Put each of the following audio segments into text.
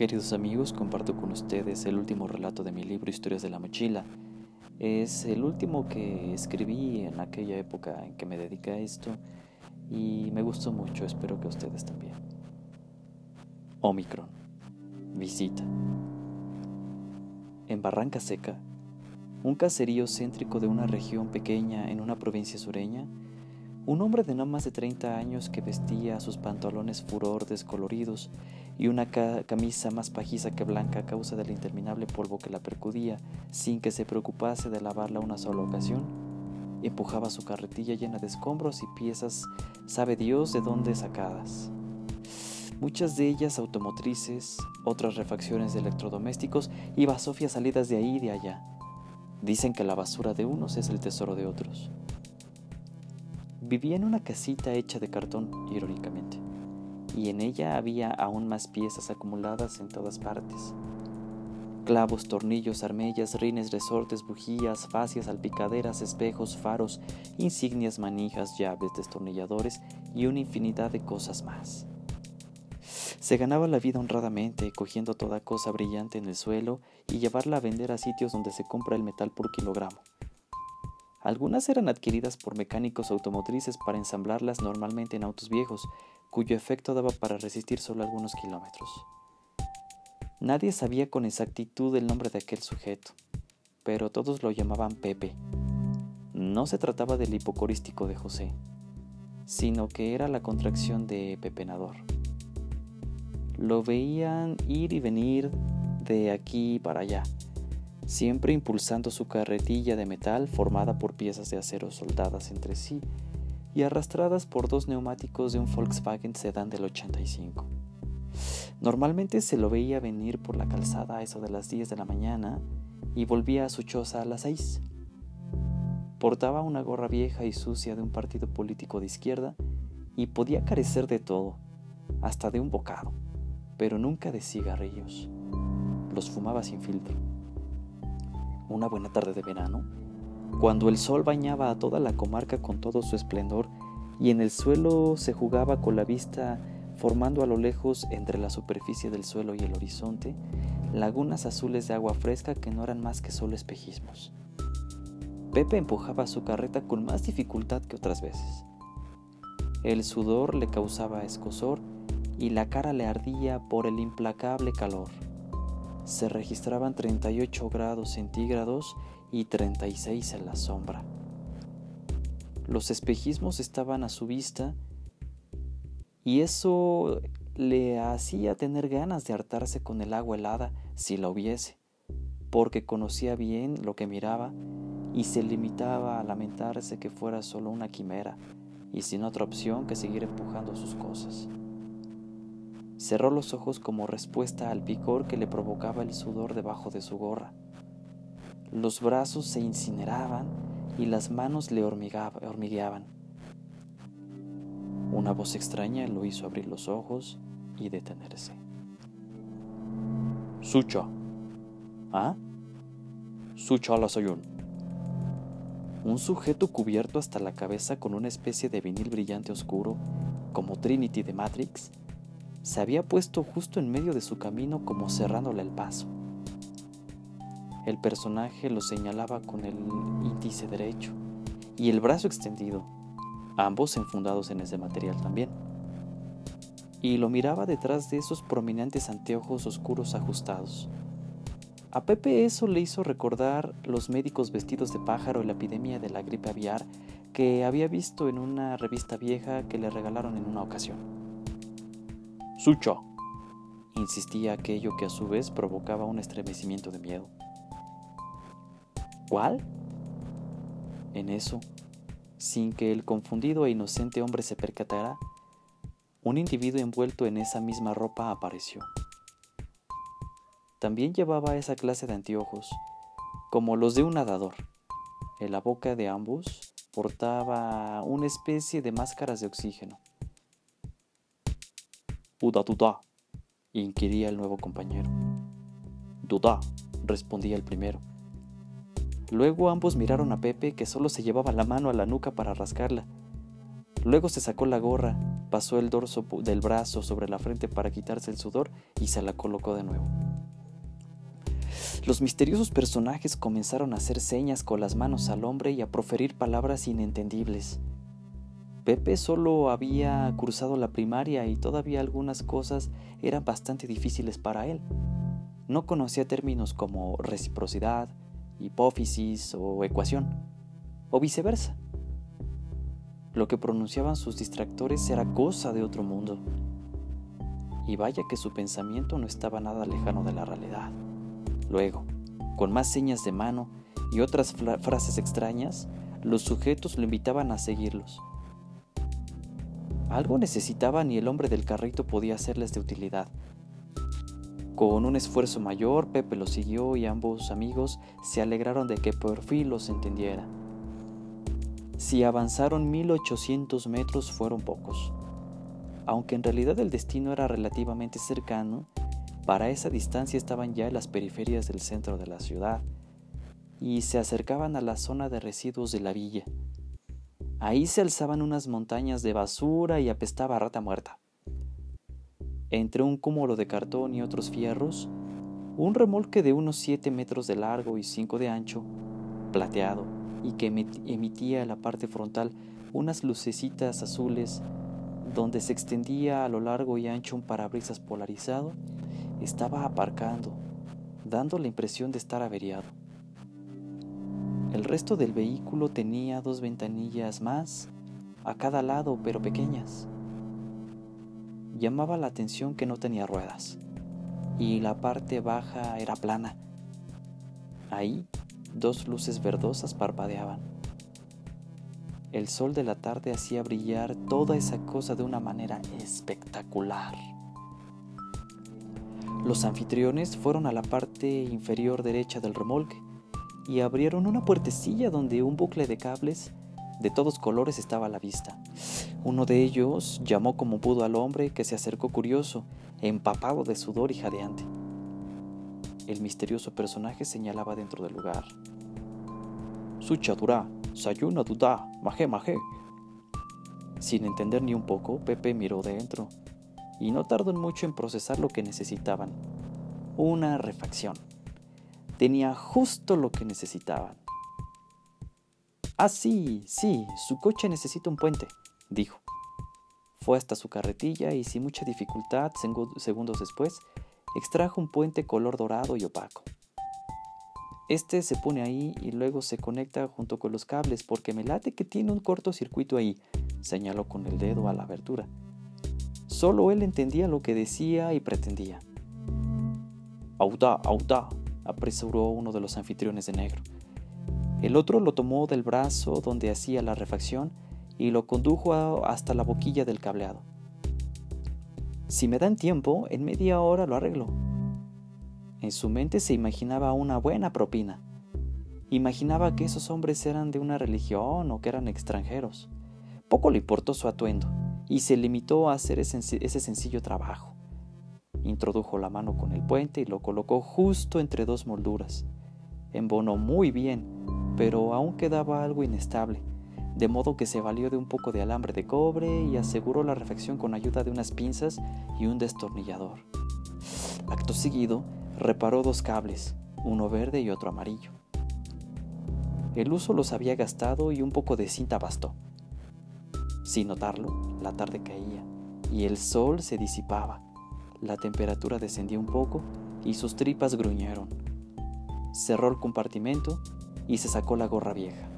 Queridos amigos, comparto con ustedes el último relato de mi libro Historias de la Mochila. Es el último que escribí en aquella época en que me dediqué a esto y me gustó mucho, espero que ustedes también. Omicron. Visita. En Barranca Seca, un caserío céntrico de una región pequeña en una provincia sureña, un hombre de no más de 30 años que vestía sus pantalones furor descoloridos y una camisa más pajiza que blanca a causa del interminable polvo que la percudía, sin que se preocupase de lavarla una sola ocasión, empujaba su carretilla llena de escombros y piezas, sabe Dios de dónde sacadas. Muchas de ellas automotrices, otras refacciones de electrodomésticos y basofias salidas de ahí y de allá. Dicen que la basura de unos es el tesoro de otros. Vivía en una casita hecha de cartón, irónicamente, y en ella había aún más piezas acumuladas en todas partes. Clavos, tornillos, armellas, rines, resortes, bujías, fascias, salpicaderas, espejos, faros, insignias, manijas, llaves, destornilladores y una infinidad de cosas más. Se ganaba la vida honradamente, cogiendo toda cosa brillante en el suelo y llevarla a vender a sitios donde se compra el metal por kilogramo. Algunas eran adquiridas por mecánicos automotrices para ensamblarlas normalmente en autos viejos, cuyo efecto daba para resistir solo algunos kilómetros. Nadie sabía con exactitud el nombre de aquel sujeto, pero todos lo llamaban Pepe. No se trataba del hipocorístico de José, sino que era la contracción de pepenador. Lo veían ir y venir de aquí para allá, siempre impulsando su carretilla de metal formada por piezas de acero soldadas entre sí y arrastradas por dos neumáticos de un Volkswagen sedán del 85. Normalmente se lo veía venir por la calzada a eso de las 10 de la mañana y volvía a su choza a las 6. Portaba una gorra vieja y sucia de un partido político de izquierda y podía carecer de todo, hasta de un bocado, pero nunca de cigarrillos. Los fumaba sin filtro una buena tarde de verano, cuando el sol bañaba a toda la comarca con todo su esplendor y en el suelo se jugaba con la vista formando a lo lejos entre la superficie del suelo y el horizonte lagunas azules de agua fresca que no eran más que solo espejismos. Pepe empujaba su carreta con más dificultad que otras veces. El sudor le causaba escosor y la cara le ardía por el implacable calor se registraban 38 grados centígrados y 36 en la sombra. Los espejismos estaban a su vista y eso le hacía tener ganas de hartarse con el agua helada si la hubiese, porque conocía bien lo que miraba y se limitaba a lamentarse que fuera solo una quimera y sin otra opción que seguir empujando sus cosas. Cerró los ojos como respuesta al picor que le provocaba el sudor debajo de su gorra. Los brazos se incineraban y las manos le hormigueaban. Una voz extraña lo hizo abrir los ojos y detenerse. Sucho. ¿Ah? Sucho la soyun. Un sujeto cubierto hasta la cabeza con una especie de vinil brillante oscuro, como Trinity de Matrix, se había puesto justo en medio de su camino como cerrándole el paso. El personaje lo señalaba con el índice derecho y el brazo extendido, ambos enfundados en ese material también. Y lo miraba detrás de esos prominentes anteojos oscuros ajustados. A Pepe eso le hizo recordar los médicos vestidos de pájaro y la epidemia de la gripe aviar que había visto en una revista vieja que le regalaron en una ocasión. Sucho, insistía aquello que a su vez provocaba un estremecimiento de miedo. ¿Cuál? En eso, sin que el confundido e inocente hombre se percatara, un individuo envuelto en esa misma ropa apareció. También llevaba esa clase de anteojos, como los de un nadador. En la boca de ambos portaba una especie de máscaras de oxígeno. Uda duda, inquiría el nuevo compañero. Duda, respondía el primero. Luego ambos miraron a Pepe, que solo se llevaba la mano a la nuca para rascarla. Luego se sacó la gorra pasó el dorso del brazo sobre la frente para quitarse el sudor y se la colocó de nuevo. Los misteriosos personajes comenzaron a hacer señas con las manos al hombre y a proferir palabras inentendibles. Pepe solo había cursado la primaria y todavía algunas cosas eran bastante difíciles para él. No conocía términos como reciprocidad, hipófisis o ecuación, o viceversa. Lo que pronunciaban sus distractores era cosa de otro mundo. Y vaya que su pensamiento no estaba nada lejano de la realidad. Luego, con más señas de mano y otras frases extrañas, los sujetos lo invitaban a seguirlos. Algo necesitaban y el hombre del carrito podía hacerles de utilidad. Con un esfuerzo mayor, Pepe lo siguió y ambos amigos se alegraron de que por fin los entendiera. Si avanzaron 1800 metros fueron pocos. Aunque en realidad el destino era relativamente cercano, para esa distancia estaban ya en las periferias del centro de la ciudad y se acercaban a la zona de residuos de la villa. Ahí se alzaban unas montañas de basura y apestaba a rata muerta. Entre un cúmulo de cartón y otros fierros, un remolque de unos 7 metros de largo y 5 de ancho, plateado, y que emitía en la parte frontal unas lucecitas azules donde se extendía a lo largo y ancho un parabrisas polarizado, estaba aparcando, dando la impresión de estar averiado. El resto del vehículo tenía dos ventanillas más a cada lado, pero pequeñas. Llamaba la atención que no tenía ruedas y la parte baja era plana. Ahí dos luces verdosas parpadeaban. El sol de la tarde hacía brillar toda esa cosa de una manera espectacular. Los anfitriones fueron a la parte inferior derecha del remolque y abrieron una puertecilla donde un bucle de cables de todos colores estaba a la vista. Uno de ellos llamó como pudo al hombre que se acercó curioso, empapado de sudor y jadeante. El misterioso personaje señalaba dentro del lugar. Suchadura, sayuna duda, maje maje. Sin entender ni un poco, Pepe miró dentro y no tardó mucho en procesar lo que necesitaban. Una refacción. Tenía justo lo que necesitaban. Ah, sí, sí, su coche necesita un puente, dijo. Fue hasta su carretilla y sin mucha dificultad, segundos después, extrajo un puente color dorado y opaco. Este se pone ahí y luego se conecta junto con los cables porque me late que tiene un cortocircuito ahí, señaló con el dedo a la abertura. Solo él entendía lo que decía y pretendía. Audá, audá, apresuró uno de los anfitriones de negro. El otro lo tomó del brazo donde hacía la refacción y lo condujo hasta la boquilla del cableado. Si me dan tiempo, en media hora lo arreglo. En su mente se imaginaba una buena propina. Imaginaba que esos hombres eran de una religión o que eran extranjeros. Poco le importó su atuendo y se limitó a hacer ese sencillo trabajo. Introdujo la mano con el puente y lo colocó justo entre dos molduras. Embonó muy bien, pero aún quedaba algo inestable, de modo que se valió de un poco de alambre de cobre y aseguró la refacción con ayuda de unas pinzas y un destornillador. Acto seguido, reparó dos cables, uno verde y otro amarillo. El uso los había gastado y un poco de cinta bastó. Sin notarlo, la tarde caía y el sol se disipaba la temperatura descendió un poco y sus tripas gruñeron. Cerró el compartimento y se sacó la gorra vieja.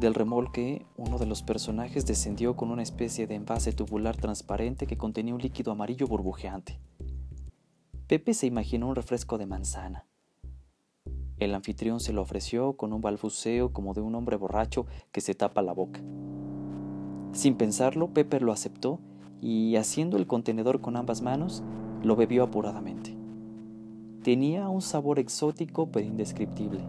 Del remolque, uno de los personajes descendió con una especie de envase tubular transparente que contenía un líquido amarillo burbujeante. Pepe se imaginó un refresco de manzana. El anfitrión se lo ofreció con un balbuceo como de un hombre borracho que se tapa la boca. Sin pensarlo, Pepe lo aceptó y haciendo el contenedor con ambas manos, lo bebió apuradamente. Tenía un sabor exótico pero indescriptible.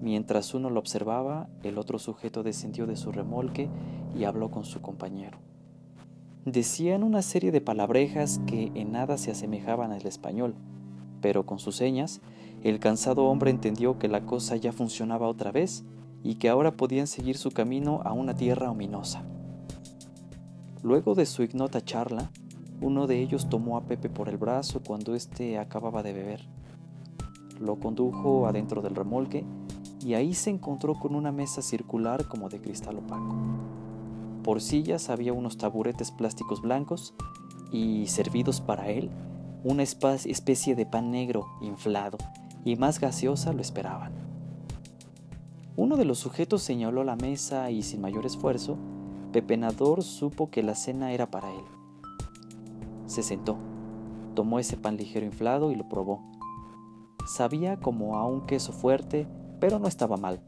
Mientras uno lo observaba, el otro sujeto descendió de su remolque y habló con su compañero. Decían una serie de palabrejas que en nada se asemejaban al español, pero con sus señas, el cansado hombre entendió que la cosa ya funcionaba otra vez y que ahora podían seguir su camino a una tierra ominosa. Luego de su ignota charla, uno de ellos tomó a Pepe por el brazo cuando éste acababa de beber. Lo condujo adentro del remolque y ahí se encontró con una mesa circular como de cristal opaco. Por sillas había unos taburetes plásticos blancos y servidos para él una especie de pan negro inflado y más gaseosa lo esperaban. Uno de los sujetos señaló la mesa y sin mayor esfuerzo, Pepenador supo que la cena era para él. Se sentó, tomó ese pan ligero inflado y lo probó. Sabía como a un queso fuerte, pero no estaba mal.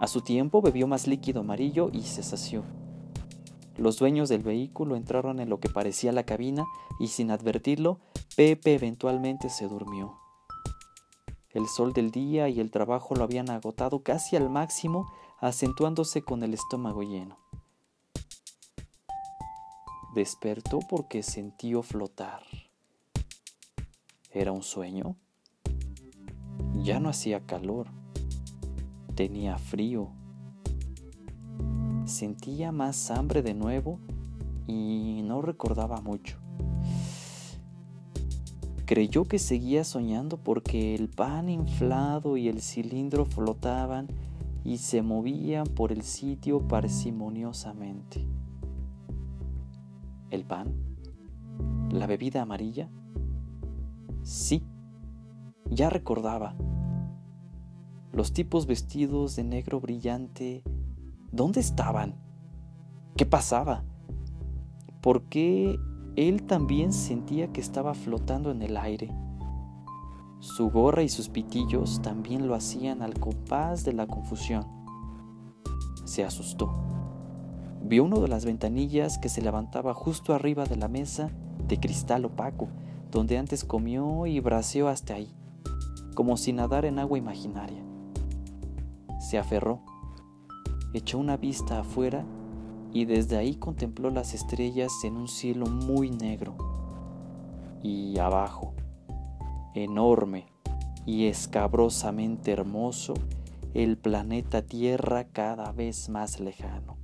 A su tiempo bebió más líquido amarillo y se sació. Los dueños del vehículo entraron en lo que parecía la cabina y sin advertirlo, Pepe eventualmente se durmió. El sol del día y el trabajo lo habían agotado casi al máximo, acentuándose con el estómago lleno. Despertó porque sintió flotar. ¿Era un sueño? Ya no hacía calor, tenía frío Sentía más hambre de nuevo y no recordaba mucho. Creyó que seguía soñando porque el pan inflado y el cilindro flotaban y se movían por el sitio parsimoniosamente. ¿El pan? ¿La bebida amarilla? Sí, ya recordaba. Los tipos vestidos de negro brillante ¿Dónde estaban? ¿Qué pasaba? ¿Por qué él también sentía que estaba flotando en el aire? Su gorra y sus pitillos también lo hacían al compás de la confusión. Se asustó. Vio uno de las ventanillas que se levantaba justo arriba de la mesa de cristal opaco, donde antes comió y braceó hasta ahí, como si nadar en agua imaginaria. Se aferró echó una vista afuera y desde ahí contempló las estrellas en un cielo muy negro. Y abajo, enorme y escabrosamente hermoso, el planeta Tierra cada vez más lejano.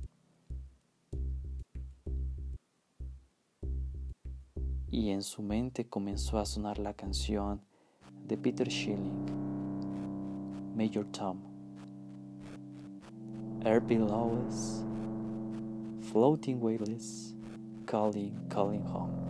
Y en su mente comenzó a sonar la canción de Peter Schilling, Major Tom. air below us, floating weightless, calling, calling home.